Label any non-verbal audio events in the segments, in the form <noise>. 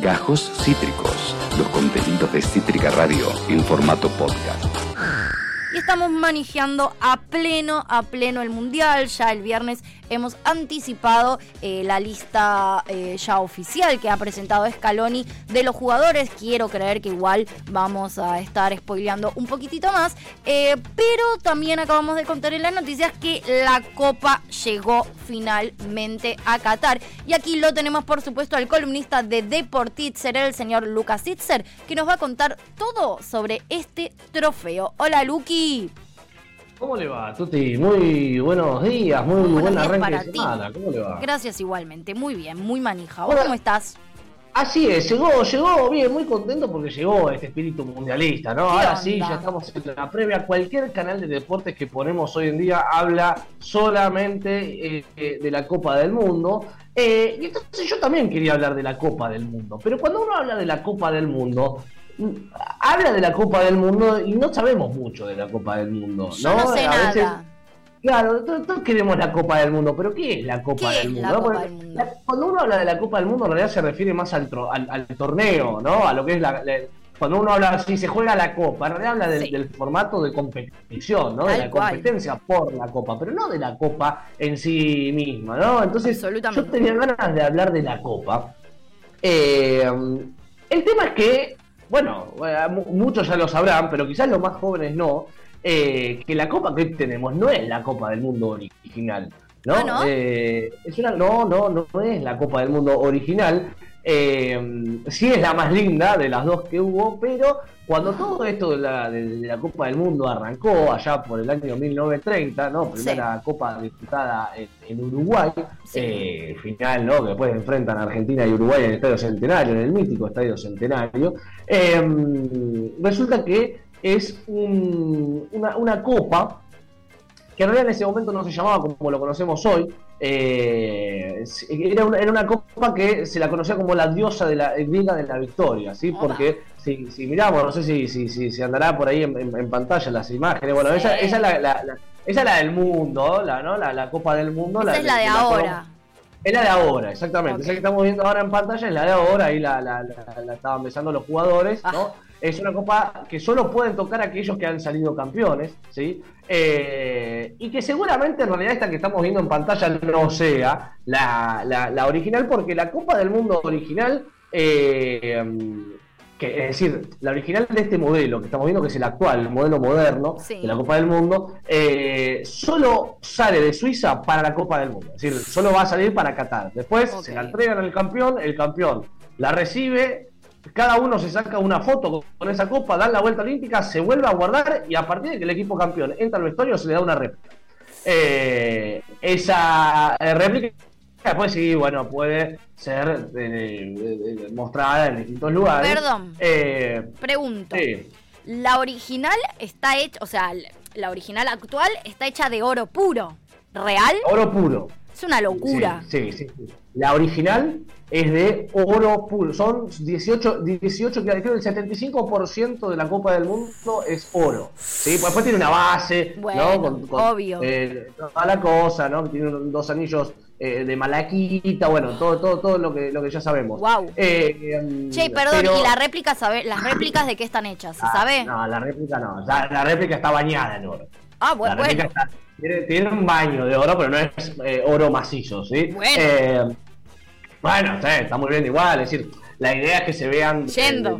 Gajos Cítricos, los contenidos de Cítrica Radio en formato podcast. Y estamos manejando a pleno, a pleno el Mundial. Ya el viernes hemos anticipado eh, la lista eh, ya oficial que ha presentado Scaloni de los jugadores. Quiero creer que igual vamos a estar spoileando un poquitito más. Eh, pero también acabamos de contar en las noticias que la Copa llegó finalmente a Qatar. Y aquí lo tenemos, por supuesto, al columnista de Deportitzer, el señor Lucas Itzer, que nos va a contar todo sobre este trofeo. Hola, Luki. ¿Cómo le va, Tuti? Muy buenos días, muy, Muy buen arranque de semana. ¿Cómo le va? Gracias igualmente, muy bien, muy manija. ¿Vos Hola. cómo estás? Así es, llegó, llegó bien, muy contento porque llegó este espíritu mundialista, ¿no? ¿Qué Ahora sí, ya estamos en la previa. Cualquier canal de deportes que ponemos hoy en día habla solamente eh, eh, de la Copa del Mundo. Eh, y entonces yo también quería hablar de la Copa del Mundo. Pero cuando uno habla de la Copa del Mundo, habla de la Copa del Mundo y no sabemos mucho de la Copa del Mundo, Yo ¿no? sé A veces- nada. Claro, todos todos queremos la Copa del Mundo, pero ¿qué es la Copa ¿Qué del es Mundo? la no? Copa Porque del Mundo? la- cuando uno habla de la Copa del Mundo, en realidad se refiere más al, tro- al, al torneo, ¿no? A lo que es la, la- Cuando uno habla así, se juega la Copa, en realidad habla del, Sí. del formato de competición, ¿no? De la cual. competencia por la Copa, pero no de la Copa en sí misma, ¿no? Entonces, yo tenía ganas de hablar de la Copa. Eh, el tema es que, bueno, eh, mu- muchos ya lo sabrán, pero quizás los más jóvenes no, eh, que la Copa que hoy tenemos no es la Copa del Mundo original. ¿no? Ah, ¿no? Eh, es una, no, no, no es la Copa del Mundo original. Eh, sí es la más linda de las dos que hubo, pero cuando todo esto de la, de- de la Copa del Mundo arrancó allá por el año 1930, ¿no? Primera Copa disputada en, en Uruguay, Sí. eh, final, ¿no? Que después enfrentan a Argentina y Uruguay en el Estadio Centenario, en el mítico Estadio Centenario. Eh, resulta que es un- una, una copa que en realidad en ese momento no se llamaba como lo conocemos hoy. Eh, era, una, era una copa que se la conocía como la diosa de la griega de la victoria, ¿sí? Porque si, si miramos, no sé si, si, si, andará por ahí en, en- en pantalla las imágenes, bueno, Sí. esa, esa es la, la- la- esa es la del mundo, la, ¿no? la, la copa del mundo. Esa es la de ahora. Es la de ahora, exactamente. Esa que estamos viendo ahora en pantalla es la de ahora, ahí la, la, la- la estaban besando los jugadores, Ah. Es una copa que solo pueden tocar aquellos que han salido campeones, ¿sí? Eh, y que seguramente en realidad esta que estamos viendo en pantalla no sea la, la- la original, porque la Copa del Mundo original, eh, que, es decir, la original de este modelo que estamos viendo, que es el actual, el modelo moderno Sí. de la Copa del Mundo, eh, solo sale de Suiza para la Copa del Mundo. Es decir, solo va a salir para Qatar. Después se la entregan al campeón, el campeón la recibe, cada uno se saca una foto con esa copa, dan la vuelta olímpica, se vuelve a guardar y a partir de que el equipo campeón entra al vestuario se le da una réplica. Eh, esa eh, réplica después sí, bueno, puede ser eh, mostrada en distintos lugares. Perdón. Eh, Pregunto. sí. La original está hecha, o sea, la original actual está hecha de oro puro. ¿Real? Oro puro. Es una locura. Sí, sí, sí. La original es de oro puro. Son 18, 18 que creo que el 75% de la Copa del Mundo es oro. ¿sí? Pues Después tiene una base, Bueno, ¿no? obvio. eh, toda la cosa, ¿no? Tiene dos anillos eh, de malaquita, bueno, todo, todo, todo lo que, lo que ya sabemos. Guau. Eh, em, Che, perdón, pero- ¿y la réplica sabe? ¿Las réplicas de qué están hechas? ¿Se Ah, sabe? No, la réplica no. La, la réplica está bañada en oro. Ah, La bueno, réplica bueno. está- tiene, tiene un baño de oro, pero no es eh, oro macizo, ¿sí? Bueno. Eh, bueno, sí, está muy bien igual, es decir, la idea es que se vean eh, Yendo.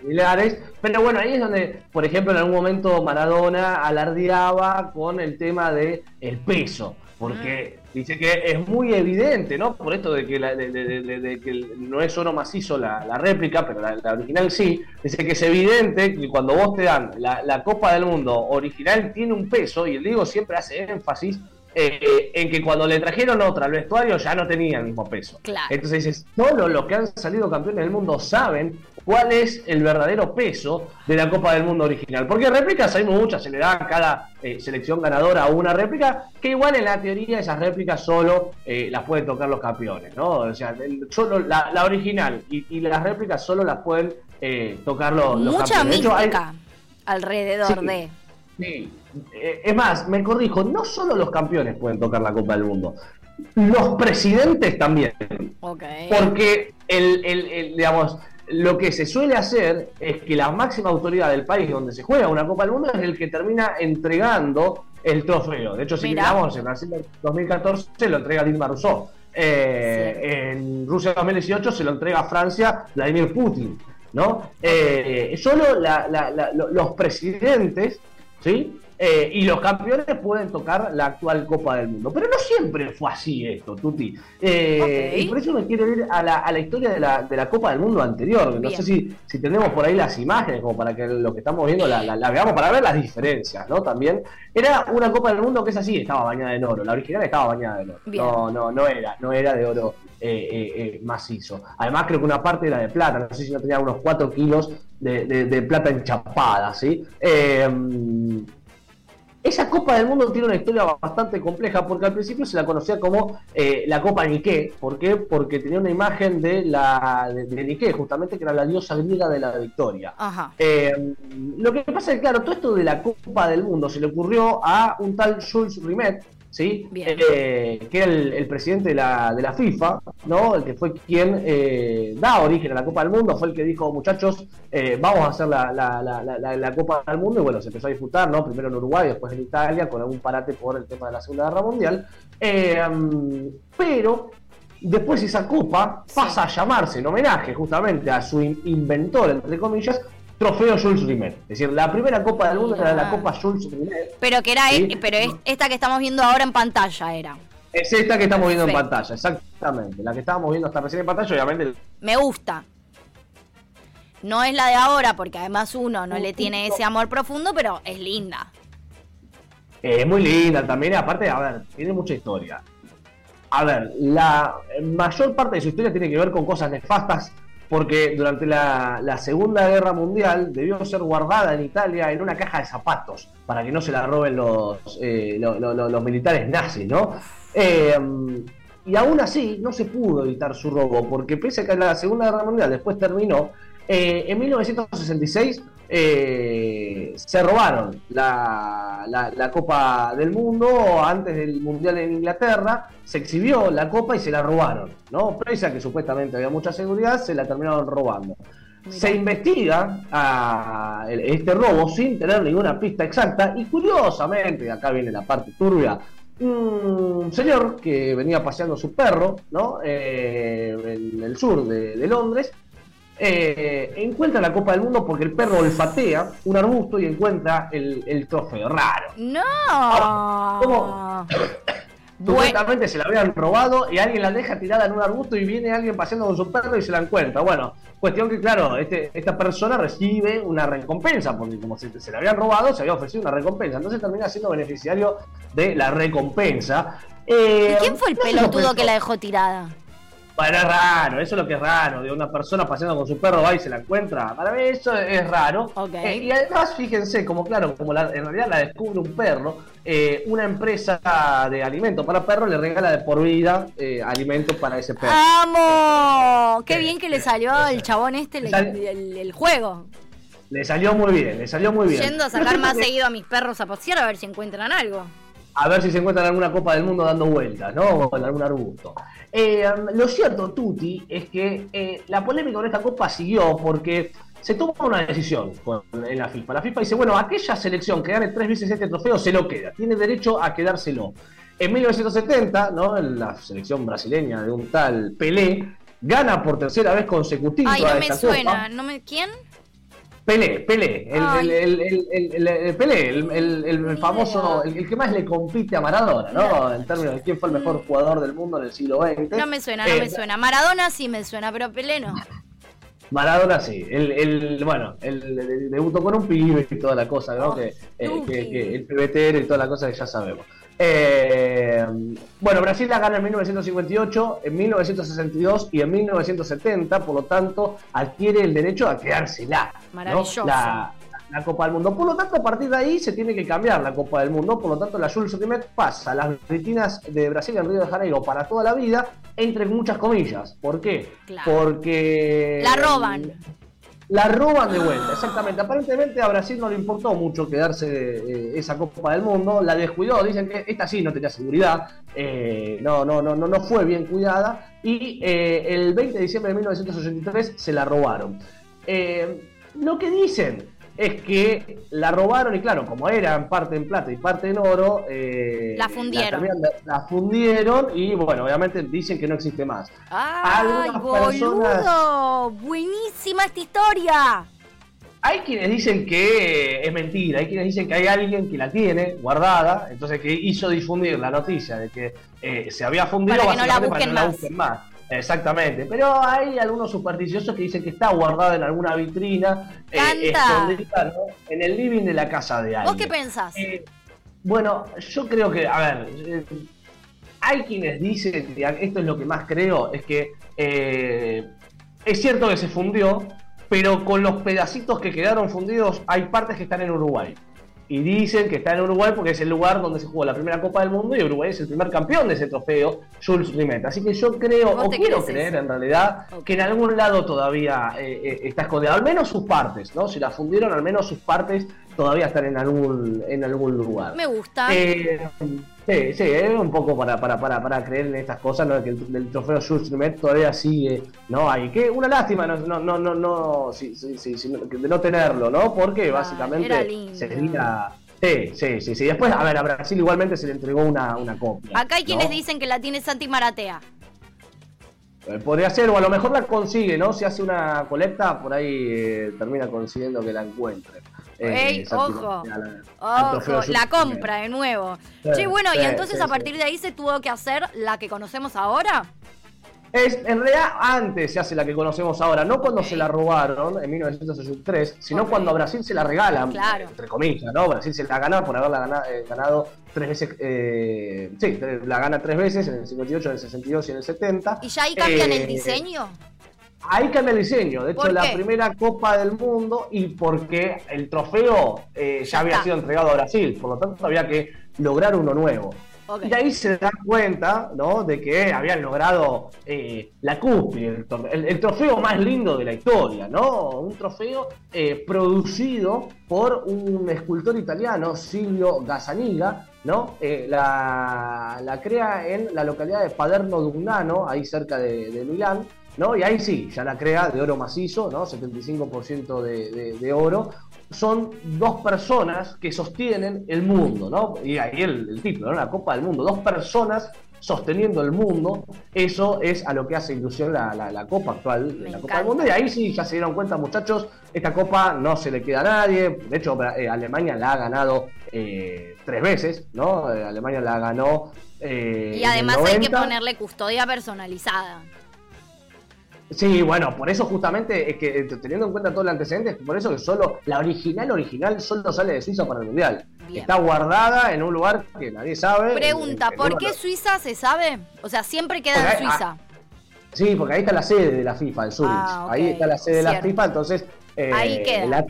similares, pero bueno, ahí es donde, por ejemplo, en algún momento Maradona alardeaba con el tema de el peso, porque Mm. Dice que es muy evidente, ¿no? Por esto de que, la- no es oro macizo la, réplica, pero la, la original sí, dice que es evidente que cuando vos te dan la Copa del Mundo original tiene un peso, y el Diego siempre hace énfasis eh, en que cuando le trajeron otra al vestuario ya no tenía el mismo peso. Claro. Entonces dices, solo los que han salido campeones del mundo saben cuál es el verdadero peso de la Copa del Mundo original. Porque réplicas hay muchas, se le da a cada eh, selección ganadora una réplica, que igual en la teoría esas réplicas solo eh, las pueden tocar los campeones, ¿no? O sea, el- solo la, la original y, y las réplicas solo las pueden tocar los, los Mucha campeones. Hecho, hay- alrededor Sí. de. Sí. Eh, Es más, me corrijo, no solo los campeones pueden tocar la Copa del Mundo, los presidentes también. Porque el, el- el, digamos, lo que se suele hacer es que la máxima autoridad del país donde se juega una Copa del Mundo es el que termina entregando el trofeo. De hecho, si miramos en Brasil 2014 lo entrega Dilma Rousseff. Eh, En Rusia 2018 se lo entrega a Francia Vladimir Putin. ¿no? Eh, solo la- la- la- lo- los presidentes ¿sí? Eh, y los campeones pueden tocar la actual Copa del Mundo. Pero no siempre fue así esto, Tuti. Eh. Y por eso me quiero ir a la, a la historia de la, de la Copa del Mundo anterior. No Bien. sé si, si tenemos por ahí las imágenes, como para que lo que estamos viendo la, la- veamos, para ver las diferencias, ¿no? También. Era una Copa del Mundo que es así, estaba bañada en oro. La original estaba bañada en oro. Bien. No, no, no era, no era de oro eh, macizo. Además, creo que una parte era de plata, no sé si no tenía unos 4 kilos de, de- de plata enchapada, ¿sí? Esa Copa del Mundo tiene una historia bastante compleja porque al principio se la conocía como eh, la Copa Nike. ¿Por qué? Porque tenía una imagen de la de, de Nike, justamente que era la diosa griega de la victoria. Ajá. Eh, lo que pasa es que, claro, todo esto de la Copa del Mundo se le ocurrió a un tal Jules Rimet, ¿sí? Eh, que era el, el presidente de la, de la FIFA, ¿no? El que fue quien eh, da origen a la Copa del Mundo, fue el que dijo, muchachos, eh, vamos a hacer la, la- la- Copa del Mundo, y bueno, se empezó a disputar, ¿no? Primero en Uruguay, después en Italia, con algún parate por el tema de la Segunda Guerra Mundial. Mm, pero después esa copa pasa a llamarse en homenaje justamente a su in- inventor, entre comillas, Trofeo Jules Rimet. Es decir, la primera Copa del Mundo era la. Copa Jules Rimet. Pero que era, Sí. e- pero es- esta que estamos viendo ahora en pantalla era. Es esta que estamos viendo en pantalla, exactamente. La que estábamos viendo hasta recién en pantalla, obviamente. Me gusta. No es la de ahora, porque además uno no le tiene ese amor profundo, pero es linda. Es muy linda también, aparte, a ver, tiene mucha historia. A ver, la mayor parte de su historia tiene que ver con cosas nefastas, porque durante la, Segunda Guerra Mundial debió ser guardada en Italia en una caja de zapatos, para que no se la roben los, eh, militares nazis, ¿no? Eh, y aún así no se pudo evitar su robo, porque pese a que la Segunda Guerra Mundial después terminó, eh, en 1966 eh, se robaron la, la- la Copa del Mundo antes del Mundial en Inglaterra, se exhibió la Copa y se la robaron, ¿no? Pese a que supuestamente había mucha seguridad, se la terminaron robando. Mirá. Se investiga a el- este robo sin tener ninguna pista exacta y curiosamente, acá viene la parte turbia, un señor que venía paseando su perro ¿no? Eh, en el sur de, de Londres eh, encuentra la Copa del Mundo porque el perro olfatea un arbusto y encuentra el, el trofeo raro. No. ¿cómo? <clears throat> Bueno, Supuestamente se la habían robado y alguien la deja tirada en un arbusto y viene alguien paseando con su perro y se la encuentra. Bueno, cuestión que, claro, este, esta persona recibe una recompensa porque como se, se la habían robado, se había ofrecido una recompensa. Entonces termina siendo beneficiario de la recompensa. Eh, ¿y quién fue el no pelotudo que la dejó tirada? Bueno, es raro, eso es lo que es raro, de una persona paseando con su perro va y se la encuentra. Para mí eso es raro. Eh, y además, fíjense, como claro, como la- en realidad la descubre un perro, eh, una empresa de alimentos para perros le regala de por vida eh, alimentos para ese perro. ¡Amo! Qué bien que le salió al chabón este el, el- el juego. Le salió muy bien, le salió muy bien. Yendo a sacar más seguido a mis perros a pasear a ver si encuentran algo. A ver si se encuentran alguna Copa del Mundo dando vueltas, ¿no? O en algún arbusto. Eh, lo cierto, Tuti, es que eh, la polémica con esta Copa siguió porque se toma una decisión con- en la FIFA. La FIFA dice, bueno, aquella selección que gane tres veces este trofeo se lo queda, tiene derecho a quedárselo. En 1970, ¿no? La selección brasileña de un tal Pelé gana por tercera vez consecutiva Ay, no me esta suena. Copa. ¿No me... ¿Quién? Pelé, Pelé, el, el, el, el, el- el- Pelé, el, famoso, el, que más le compite a Maradona, ¿no? En términos de quién fue el mejor jugador del mundo en el siglo XX. No me suena, no Eh, me suena. Maradona sí me suena, pero Pelé no. Maradona sí, el, el, bueno, el, debutó con un pibe y toda la cosa, ¿no? Oh, que, eh, que, que el pebetero y toda la cosa que ya sabemos. Eh, bueno, Brasil la gana en 1958, en 1962 y en 1970, por lo tanto, adquiere el derecho a quedársela. ¿no? Maravilloso. La, la Copa del Mundo. Por lo tanto, a partir de ahí se tiene que cambiar la Copa del Mundo. Por lo tanto, la Jules Rimet pasa a las retinas de Brasil en Río de Janeiro para toda la vida, entre muchas comillas. ¿Por qué? Claro. Porque. La roban. La roban de vuelta, exactamente. Aparentemente a Brasil no le importó mucho quedarse eh, esa Copa del Mundo, la descuidó, dicen que esta sí no tenía seguridad, eh, no, no, no, no, fue bien cuidada y eh, el 20 de diciembre de 1983 se la robaron. lo que dicen es que la robaron y claro, como eran parte en plata y parte en oro, eh, la fundieron. La, fundieron y bueno, obviamente dicen que no existe más. ¡Ay, boludo! ¡Buenísima esta historia! Hay quienes dicen que es mentira, hay quienes dicen que hay alguien que la tiene guardada, entonces que hizo difundir la noticia de que eh, se había fundido para que no la busquen, más. Exactamente, pero hay algunos supersticiosos que dicen que está guardada en alguna vitrina, eh, escondida en el living de la casa de alguien. ¿Vos qué pensás? Eh, bueno, yo creo que, a ver, eh, hay quienes dicen, esto es lo que más creo, es que es cierto que se fundió, pero con los pedacitos que quedaron fundidos hay partes que están en Uruguay y dicen que está en Uruguay porque es el lugar donde se jugó la primera Copa del Mundo y Uruguay es el primer campeón de ese trofeo, Jules Rimet. Así que yo creo, o quiero creer en realidad, que en algún lado todavía eh, eh, está escondido, al menos sus partes, ¿no? Si la fundieron, al menos sus partes todavía están en algún, en algún lugar. Me gusta. Eh, Sí, sí, es un poco para, para, para, para creer en estas cosas, ¿no? que el, trofeo Jules Rimet todavía sigue, ¿no? Hay que, una lástima, no, no, no, no, no sí, sí, sí, de no tenerlo, ¿no? Porque básicamente sería... Sí, sí, sí, sí. Después, a ver, a Brasil igualmente se le entregó una, una copia. Acá hay quienes dicen que la tiene Santi Maratea. Eh, podría ser, o a lo mejor la consigue, ¿no? Si hace una colecta, por ahí eh, termina consiguiendo que la Eh, ojo, ojo, la compra de nuevo. Sí, bueno, y entonces a partir de ahí se tuvo que hacer la que conocemos ahora. Es, en realidad antes se hace la que conocemos ahora, no cuando se la robaron en 1963, sino cuando a Brasil se la regalan, entre comillas, ¿no? Brasil se la gana por haberla eh, ganado, tres veces, eh, sí, la gana tres veces, en el 58, en el 62 y en el 70. ¿Y ya ahí cambian el diseño? Ahí cambia el diseño. De hecho, la primera Copa del Mundo y porque el trofeo eh, ya, había sido entregado a Brasil. Por lo tanto, había que lograr uno nuevo. Y ahí se dan cuenta ¿no? de que habían logrado eh, la cúspide, el, trofeo más lindo de la historia, ¿no? Un trofeo eh, producido por un escultor italiano, Silvio Gazzaniga, ¿no? la, la, crea en la localidad de Paderno Dugnano, ahí cerca de, de Milán. ¿No? Y ahí sí, ya la crea de oro macizo, ¿no? 75% de, de, oro. Son dos personas que sostienen el mundo, ¿no? Y ahí el, título, ¿no? La Copa del Mundo. Dos personas sosteniendo el mundo. Eso es a lo que hace ilusión la, la, Copa actual, la Copa del Mundo. Y ahí sí ya se dieron cuenta, muchachos, esta Copa no se le queda a nadie. De hecho, eh, Alemania la ha ganado eh, tres veces, ¿no? Eh, Alemania la ganó. y además hay que ponerle custodia personalizada. Sí, bueno, por eso justamente es que teniendo en cuenta todo el antecedente, por eso que solo la original original solo sale de Suiza para el mundial. Está guardada en un lugar que nadie sabe. Pregunta, ¿por qué Suiza se sabe? O sea, siempre queda en Suiza. sí, porque ahí está la sede de la FIFA, en Zurich. Ah, ahí está la sede de la FIFA, entonces eh, ahí queda.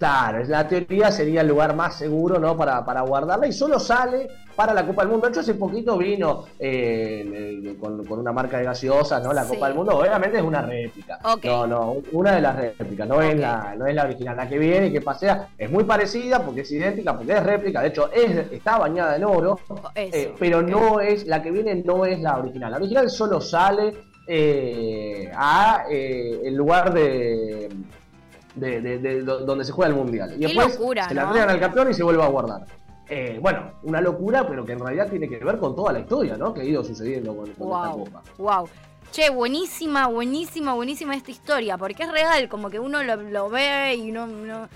Claro, la teoría sería el lugar más seguro ¿no? para, para guardarla y solo sale para la Copa del Mundo. De hecho, hace poquito vino eh, con, una marca de gaseosa, ¿no? La Copa del Mundo, obviamente es una réplica. No, no, una de las réplicas, no, es la, no es la original. La que viene y que pasea es muy parecida porque es idéntica, porque es réplica. De hecho, es, está bañada en oro, eh, pero no es, la que viene no es la original. La original solo sale eh, a el lugar de de, donde se juega el mundial. Y después se la entregan al campeón y se vuelve a guardar. Eh, bueno, una locura, pero que en realidad tiene que ver con toda la historia, ¿no? Que ha ido sucediendo con, esta copa. Wow. Che, buenísima, buenísima, buenísima esta historia, porque es real, como que uno lo, ve y no, no, O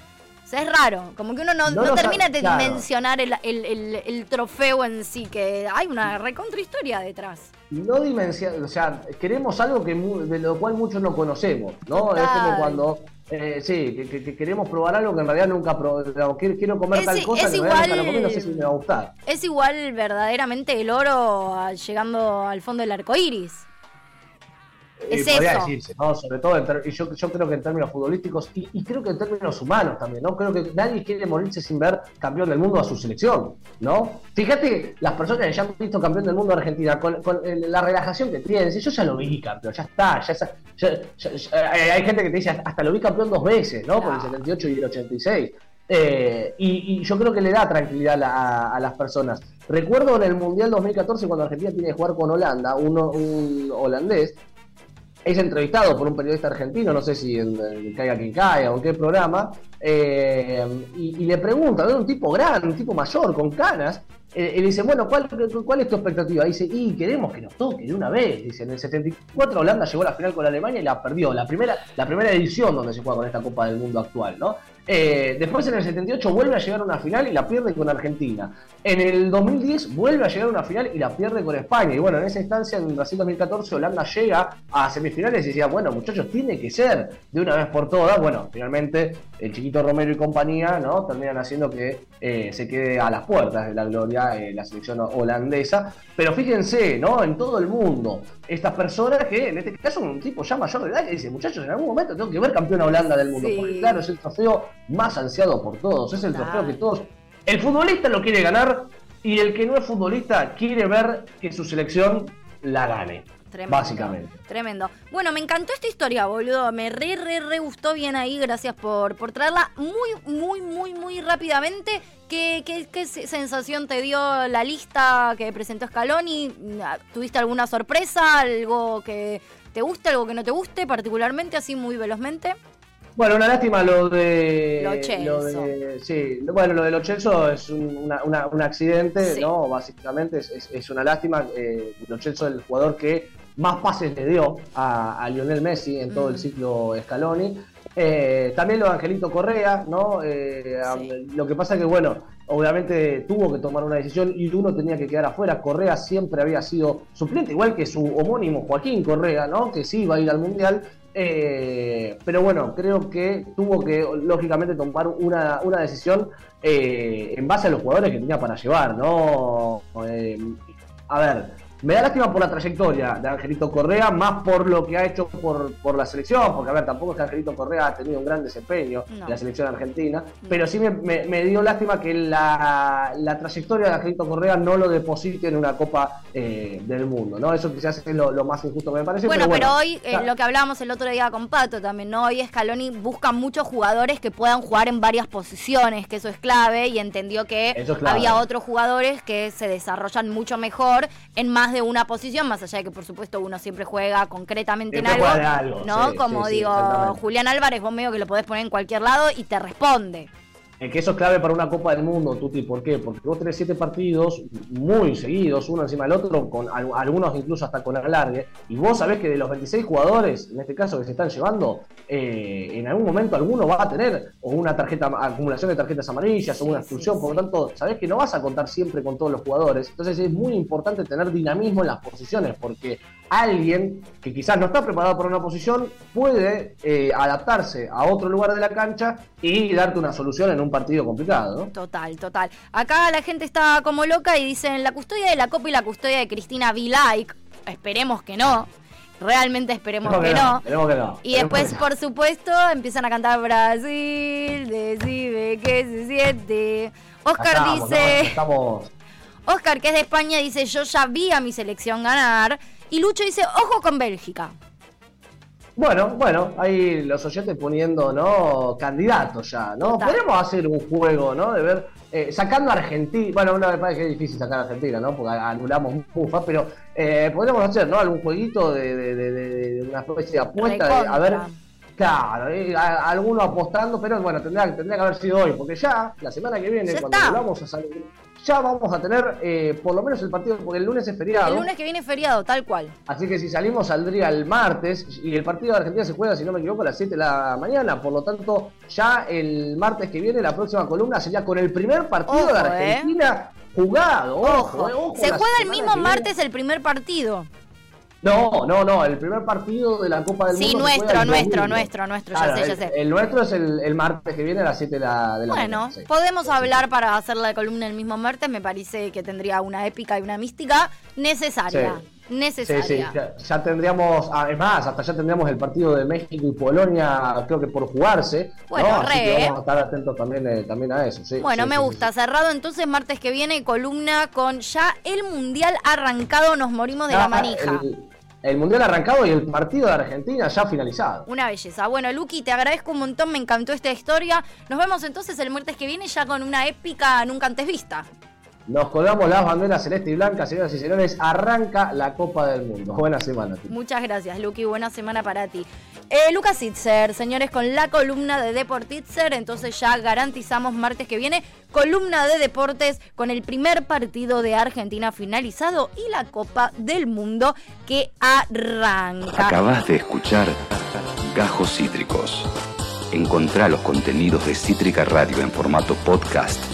sea, es raro, como que uno no, termina de dimensionar el, el, trofeo en sí, que hay una recontra historia detrás. No dimensionar, o sea, queremos algo que de lo cual muchos no conocemos, ¿no? Es como cuando eh, sí, que, queremos probar algo que en realidad nunca probé. Quiero, comer tal cosa que igual, en no sé si me va a gustar. Es igual verdaderamente el oro llegando al fondo del arco iris. Es podría eso. decirse, ¿no? Sobre todo, en yo, yo creo que en términos futbolísticos y, y creo que en términos humanos también, ¿no? Creo que nadie quiere morirse sin ver campeón del mundo a su selección, ¿no? Fíjate, las personas que ya han visto campeón del mundo a Argentina, con, con, eh, la relajación que tienen, si yo ya lo vi campeón, ya está, ya, ya- ya- ya- eh, hay gente que te dice, hasta lo vi campeón dos veces, ¿no? Por el No. 78 y el 86. Eh, y, y yo creo que le da tranquilidad a, a- a las personas. Recuerdo en el Mundial 2014 cuando Argentina tiene que jugar con Holanda, uno, un holandés, es entrevistado por un periodista argentino, no sé si en, en Caiga quien caiga o en qué programa, eh, y, le pregunta, ¿no? un tipo grande, un tipo mayor, con canas, eh, y le dice, bueno, ¿cuál, ¿cuál es tu expectativa? Dice, y queremos que nos toque de una vez. Dice, en el 74 Holanda llegó a la final con Alemania y la perdió, la primera, la primera edición donde se juega con esta Copa del Mundo actual, ¿no? Eh, después en el 78 vuelve a llegar a una final y la pierde con Argentina. En el 2010 vuelve a llegar a una final y la pierde con España. Y bueno, en esa instancia, en Brasil 2014, Holanda llega a semifinales y decía, bueno, muchachos, tiene que ser de una vez por todas. Bueno, finalmente el chiquito Romero y compañía, ¿no? Terminan haciendo que eh, se quede a las puertas de la gloria eh, la selección holandesa. Pero fíjense, ¿no? En todo el mundo, estas personas que, en este caso, un tipo ya mayor de edad que dice, muchachos, en algún momento tengo que ver campeón a Holanda del mundo. Sí. Porque claro, es el trofeo más ansiado por todos, es el Claro. trofeo que todos... El futbolista lo quiere ganar y el que no es futbolista quiere ver que su selección la gane. Tremendo. Básicamente. Tremendo. Bueno, me encantó esta historia, boludo. Me re, re, re gustó bien ahí. Gracias por, por traerla muy, muy, muy, muy rápidamente. ¿Qué, qué, qué se- sensación te dio la lista que presentó Scaloni? ¿Tuviste alguna sorpresa? ¿Algo que te guste? ¿Algo que no te guste particularmente? Así muy velozmente. Bueno, una lástima lo de. Lo Celso. de- sí, lo- bueno, lo de Lo Celso es un, una- una- un accidente, Sí. ¿no? Básicamente es, es- es una lástima. Eh, Lo es el jugador que más pases le dio a, a Lionel Messi en todo el ciclo Scaloni. Eh, también lo de Angelito Correa, ¿no? Eh, Sí. Lo que pasa que, bueno, obviamente tuvo que tomar una decisión y uno tenía que quedar afuera. Correa siempre había sido suplente, igual que su homónimo Joaquín Correa, ¿no? Que sí iba a ir al Mundial. Eh, pero bueno, creo que tuvo que, lógicamente, tomar una, una decisión eh, en base a los jugadores que tenía para llevar, ¿no? Eh, a ver, me da lástima por la trayectoria de Angelito Correa, más por lo que ha hecho por, por la selección, porque a ver, tampoco es que Angelito Correa ha tenido un gran desempeño No. en la selección argentina, pero sí me, me- me dio lástima que la, la trayectoria de Angelito Correa no lo deposite en una Copa eh, del Mundo, ¿no? Eso quizás es lo, lo más injusto que me parece. Bueno, pero, hoy, eh, lo que hablábamos el otro día con Pato también, ¿no? Hoy Scaloni busca muchos jugadores que puedan jugar en varias posiciones, que eso es clave, y entendió que es había otros jugadores que se desarrollan mucho mejor en más de una posición, más allá de que por supuesto uno siempre juega concretamente en algo, algo, ¿no? sí, Como sí, digo. Julián Álvarez, vos medio que lo podés poner en cualquier lado y te responde. Es que eso es clave para una Copa del Mundo, Tuti. ¿Por qué? Porque vos tenés siete partidos muy seguidos, uno encima del otro, con al- algunos incluso hasta con alargue. Y vos sabés que de los 26 jugadores, en este caso que se están llevando, eh, en algún momento alguno va a tener o una tarjeta, acumulación de tarjetas amarillas o una expulsión. Por lo tanto, sabés que no vas a contar siempre con todos los jugadores. Entonces es muy importante tener dinamismo en las posiciones, porque alguien que quizás no está preparado para una posición puede eh, adaptarse a otro lugar de la cancha y darte una solución en un partido complicado, ¿no? Total, total. Acá la gente está como loca y dicen la custodia de la Copa y la custodia de Cristina Vilaic. Esperemos que no. Realmente esperemos que no. esperemos que no, Y después, que no. por supuesto, empiezan a cantar Brasil, decime qué se siente. Oscar dice, Estamos. Oscar que es de España dice, yo ya vi a mi selección ganar. Y Lucho dice, ojo con Bélgica. Bueno, bueno, ahí los oyentes poniendo, ¿no? Candidatos ya, ¿no? Total. Podríamos hacer un juego, ¿no? De ver, eh, sacando a Argentina, bueno, no me parece que es difícil sacar a Argentina, ¿no? Porque anulamos mufa, pero eh, podríamos hacer, ¿no? Algún jueguito de, de, de- de- de una especie de apuesta, de, a ver, claro, eh, a- alguno apostando, pero bueno, tendría, tendría que haber sido hoy, porque ya, la semana que viene, Ya cuando volvamos a salir, ya vamos a tener eh, por lo menos el partido, porque el lunes es feriado. El lunes que viene es feriado, tal cual. Así que si salimos saldría el martes y el partido de Argentina se juega, si no me equivoco, a las 7 de la mañana. Por lo tanto, ya el martes que viene, la próxima columna sería con el primer partido Ojo, de Argentina jugado. Ojo, Ojo. eh, ojo, Se juega el mismo martes el primer partido. No, no, no, el primer partido de la Copa del Sí, Mundo. se nuestro, nuestro, nuestro, nuestro, ya sé, ya el- sé. El, nuestro es el, el martes que viene a las 7 de la, de la Bueno, mañana. sí. podemos hablar para hacer la columna el mismo martes, me parece que tendría una épica y una mística necesaria. Sí. necesaria. Sí, sí, ya, tendríamos, además, hasta ya tendríamos el partido de México y Polonia, creo que por jugarse. Bueno, ¿no? re. vamos a estar atentos también, eh, también a eso. Sí, bueno, me gusta. Cerrado entonces, martes que viene, columna con ya el mundial arrancado, nos morimos de la manija. El, mundial arrancado y el partido de Argentina ya finalizado. Una belleza. Bueno, Luqui, te agradezco un montón, me encantó esta historia. Nos vemos entonces el martes que viene ya con una épica nunca antes vista. Nos colgamos las banderas celeste y blanca, señoras y señores. Arranca la Copa del Mundo. Buena semana. Muchas gracias, Luqui. Buena semana para ti. Eh, Lucas Itzer, señores, con la columna de Deportitzer. Entonces ya garantizamos martes que viene columna de deportes con el primer partido de Argentina finalizado y la Copa del Mundo que arranca. Acabas de escuchar Gajos Cítricos. Encontrá los contenidos de Cítrica Radio en formato podcast